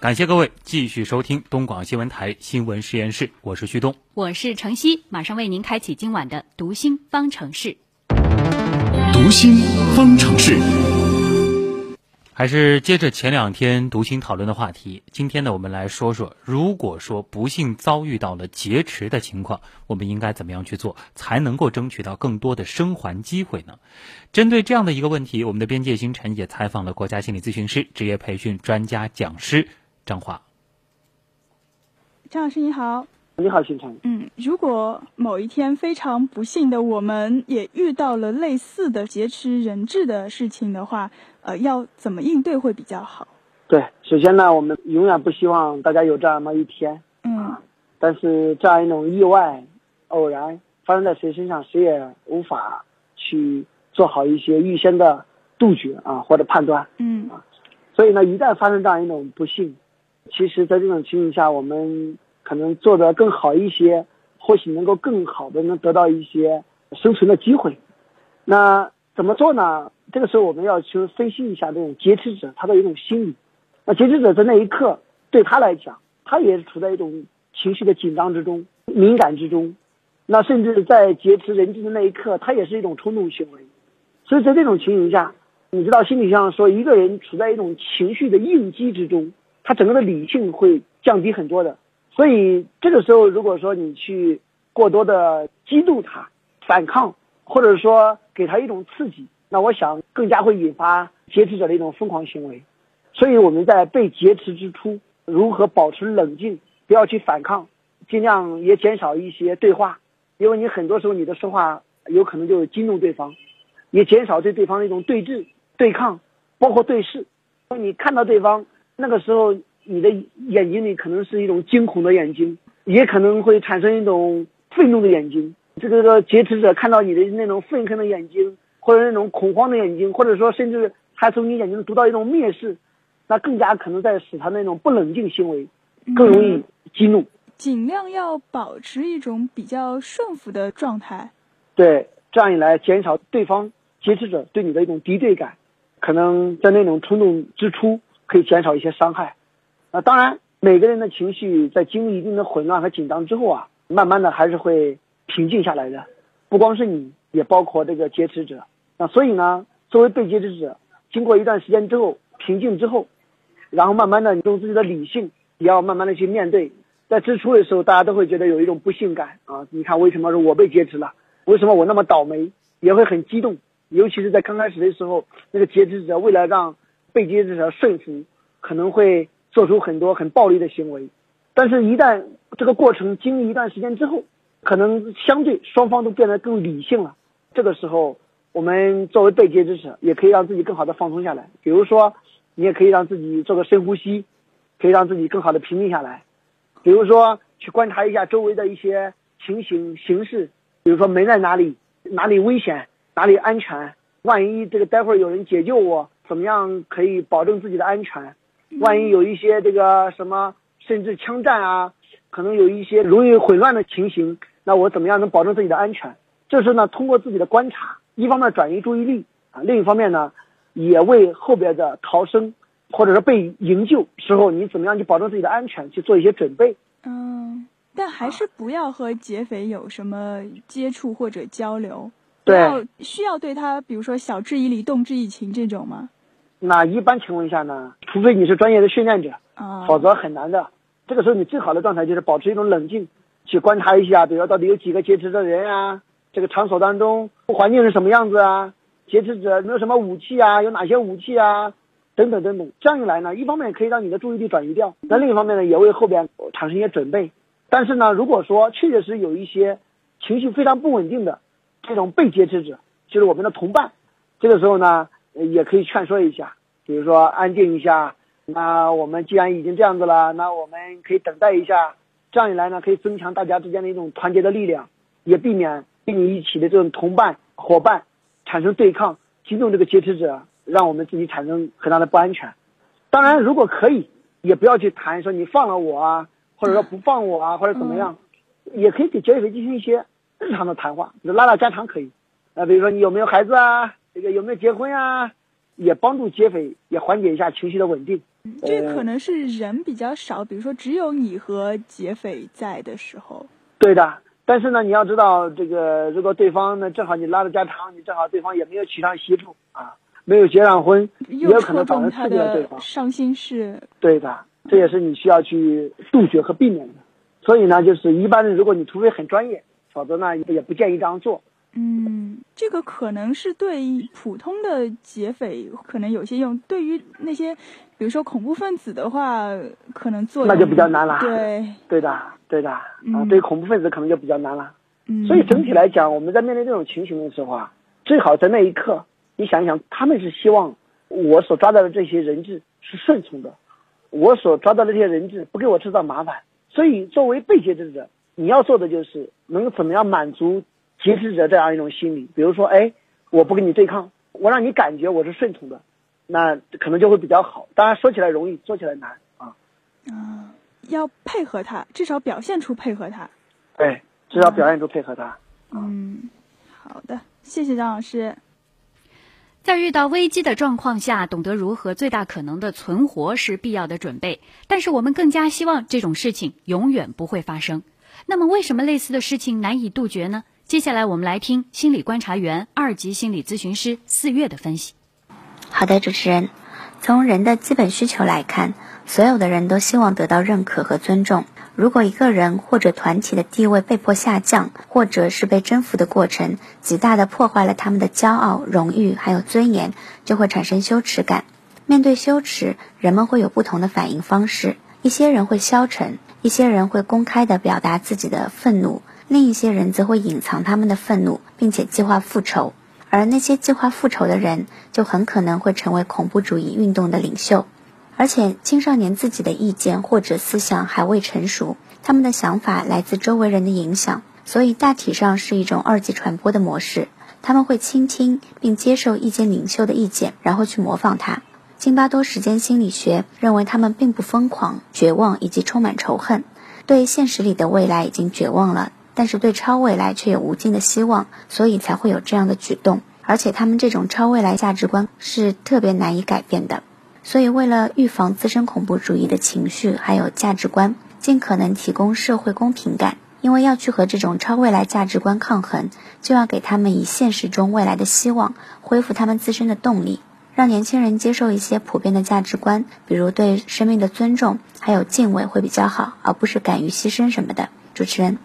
感谢各位继续收听东广新闻台新闻实验室，我是旭东，我是程曦，马上为您开启今晚的读心方程式。读心方程式，还是接着前两天读心讨论的话题，今天呢，我们来说说，如果说不幸遭遇到了劫持的情况，我们应该怎么样去做，才能够争取到更多的生还机会呢？针对这样的一个问题，我们的边界星辰也采访了国家心理咨询师、职业培训专家讲师。张华，张老师你好，你好，星辰。嗯，如果某一天非常不幸的我们也遇到了类似的劫持人质的事情的话，呃，要怎么应对会比较好？对，首先呢，我们永远不希望大家有这样么一天。嗯。但是这样一种意外、偶然发生在谁身上，谁也无法去做好一些预先的杜绝啊，或者判断。嗯。啊，所以呢，一旦发生这样一种不幸。其实，在这种情形下，我们可能做得更好一些，或许能够更好的能得到一些生存的机会。那怎么做呢？这个时候我们要去分析一下这种劫持者他的一种心理。那劫持者在那一刻对他来讲，他也是处在一种情绪的紧张之中、敏感之中。那甚至在劫持人质的那一刻，他也是一种冲动行为。所以在这种情形下，你知道心理上说，一个人处在一种情绪的应激之中。他整个的理性会降低很多的，所以这个时候如果说你去过多的激怒他、反抗，或者说给他一种刺激，那我想更加会引发劫持者的一种疯狂行为。所以我们在被劫持之初，如何保持冷静，不要去反抗，尽量也减少一些对话，因为你很多时候你的说话有可能就激怒对方，也减少对对方的一种对峙、对抗，包括对视。你看到对方。那个时候，你的眼睛里可能是一种惊恐的眼睛，也可能会产生一种愤怒的眼睛。这个个劫持者看到你的那种愤恨的眼睛，或者那种恐慌的眼睛，或者说甚至还从你眼睛读到一种蔑视，那更加可能在使他那种不冷静行为更容易激怒。尽量要保持一种比较顺服的状态。对，这样一来减少对方劫持者对你的一种敌对感，可能在那种冲动之初。可以减少一些伤害，啊，当然每个人的情绪在经历一定的混乱和紧张之后啊，慢慢的还是会平静下来的，不光是你，也包括这个劫持者，那所以呢，作为被劫持者，经过一段时间之后平静之后，然后慢慢的你用自己的理性，也要慢慢的去面对，在之初的时候，大家都会觉得有一种不幸感。啊，你看为什么是我被劫持了，为什么我那么倒霉，也会很激动，尤其是在刚开始的时候，那个劫持者为了让被劫持者顺服，可能会做出很多很暴力的行为，但是，一旦这个过程经历一段时间之后，可能相对双方都变得更理性了。这个时候，我们作为被劫持者，也可以让自己更好的放松下来。比如说，你也可以让自己做个深呼吸，可以让自己更好的平静下来。比如说，去观察一下周围的一些情形形势，比如说门在哪里，哪里危险，哪里安全，万一这个待会儿有人解救我。怎么样可以保证自己的安全？万一有一些这个什么，甚至枪战啊，可能有一些容易混乱的情形，那我怎么样能保证自己的安全？这是呢，通过自己的观察，一方面转移注意力啊，另一方面呢，也为后边的逃生或者说被营救时候，你怎么样去保证自己的安全去做一些准备？嗯，但还是不要和劫匪有什么接触或者交流。对，需要对他，比如说晓之以理，动之以情这种吗？那一般情况下呢，除非你是专业的训练者，啊，否则很难的。这个时候你最好的状态就是保持一种冷静，去观察一下，比如说到底有几个劫持的人啊，这个场所当中环境是什么样子啊，劫持者有没有什么武器啊，有哪些武器啊，等等等等。这样一来呢，一方面可以让你的注意力转移掉，那另一方面呢，也为后边产生一些准备。但是呢，如果说确确实有一些情绪非常不稳定的这种被劫持者，就是我们的同伴，这个时候呢。也可以劝说一下，比如说安静一下。那我们既然已经这样子了，那我们可以等待一下。这样一来呢，可以增强大家之间的一种团结的力量，也避免跟你一起的这种同伴伙伴产生对抗，激动这个劫持者，让我们自己产生很大的不安全。当然，如果可以，也不要去谈说你放了我啊，或者说不放我啊，或者怎么样，也可以给劫匪进行一些日常的谈话，拉拉家常可以。啊，比如说你有没有孩子啊？这个有没有结婚啊？也帮助劫匪也缓解一下情绪的稳定。这可能是人比较少，比如说只有你和劫匪在的时候。对的，但是呢，你要知道，这个如果对方呢正好你拉着家常，你正好对方也没有娶上媳妇啊，没有结上婚，也有可能造成刺激了对方伤心事。对的，这也是你需要去杜绝和避免的。所以呢，就是一般的，如果你除非很专业，否则呢也不建议这样做。嗯，这个可能是对普通的劫匪可能有些用，对于那些比如说恐怖分子的话，可能做那就比较难了。对，对的，对的啊，对恐怖分子可能就比较难了。嗯，所以整体来讲，我们在面对这种情形的时候啊，最好在那一刻，你想一想，他们是希望我所抓到的这些人质是顺从的，我所抓到的这些人质不给我制造麻烦。所以作为被劫持者，你要做的就是能怎么样满足。劫持者这样一种心理，比如说，哎，我不跟你对抗，我让你感觉我是顺从的，那可能就会比较好。当然，说起来容易，做起来难啊。嗯，要配合他，至少表现出配合他。对，至少表现出配合他。嗯，好的，谢谢张老师。在遇到危机的状况下，懂得如何最大可能的存活是必要的准备。但是，我们更加希望这种事情永远不会发生。那么，为什么类似的事情难以杜绝呢？接下来我们来听心理观察员、二级心理咨询师四月的分析。好的，主持人，从人的基本需求来看，所有的人都希望得到认可和尊重。如果一个人或者团体的地位被迫下降，或者是被征服的过程极大的破坏了他们的骄傲、荣誉还有尊严，就会产生羞耻感。面对羞耻，人们会有不同的反应方式。一些人会消沉，一些人会公开的表达自己的愤怒。另一些人则会隐藏他们的愤怒，并且计划复仇，而那些计划复仇的人就很可能会成为恐怖主义运动的领袖。而且，青少年自己的意见或者思想还未成熟，他们的想法来自周围人的影响，所以大体上是一种二级传播的模式。他们会倾听并接受意见领袖的意见，然后去模仿他。津巴多时间心理学认为，他们并不疯狂、绝望以及充满仇恨，对现实里的未来已经绝望了。但是对超未来却有无尽的希望，所以才会有这样的举动。而且他们这种超未来价值观是特别难以改变的。所以为了预防自身恐怖主义的情绪，还有价值观，尽可能提供社会公平感。因为要去和这种超未来价值观抗衡，就要给他们以现实中未来的希望，恢复他们自身的动力，让年轻人接受一些普遍的价值观，比如对生命的尊重，还有敬畏会比较好，而不是敢于牺牲什么的。主持人。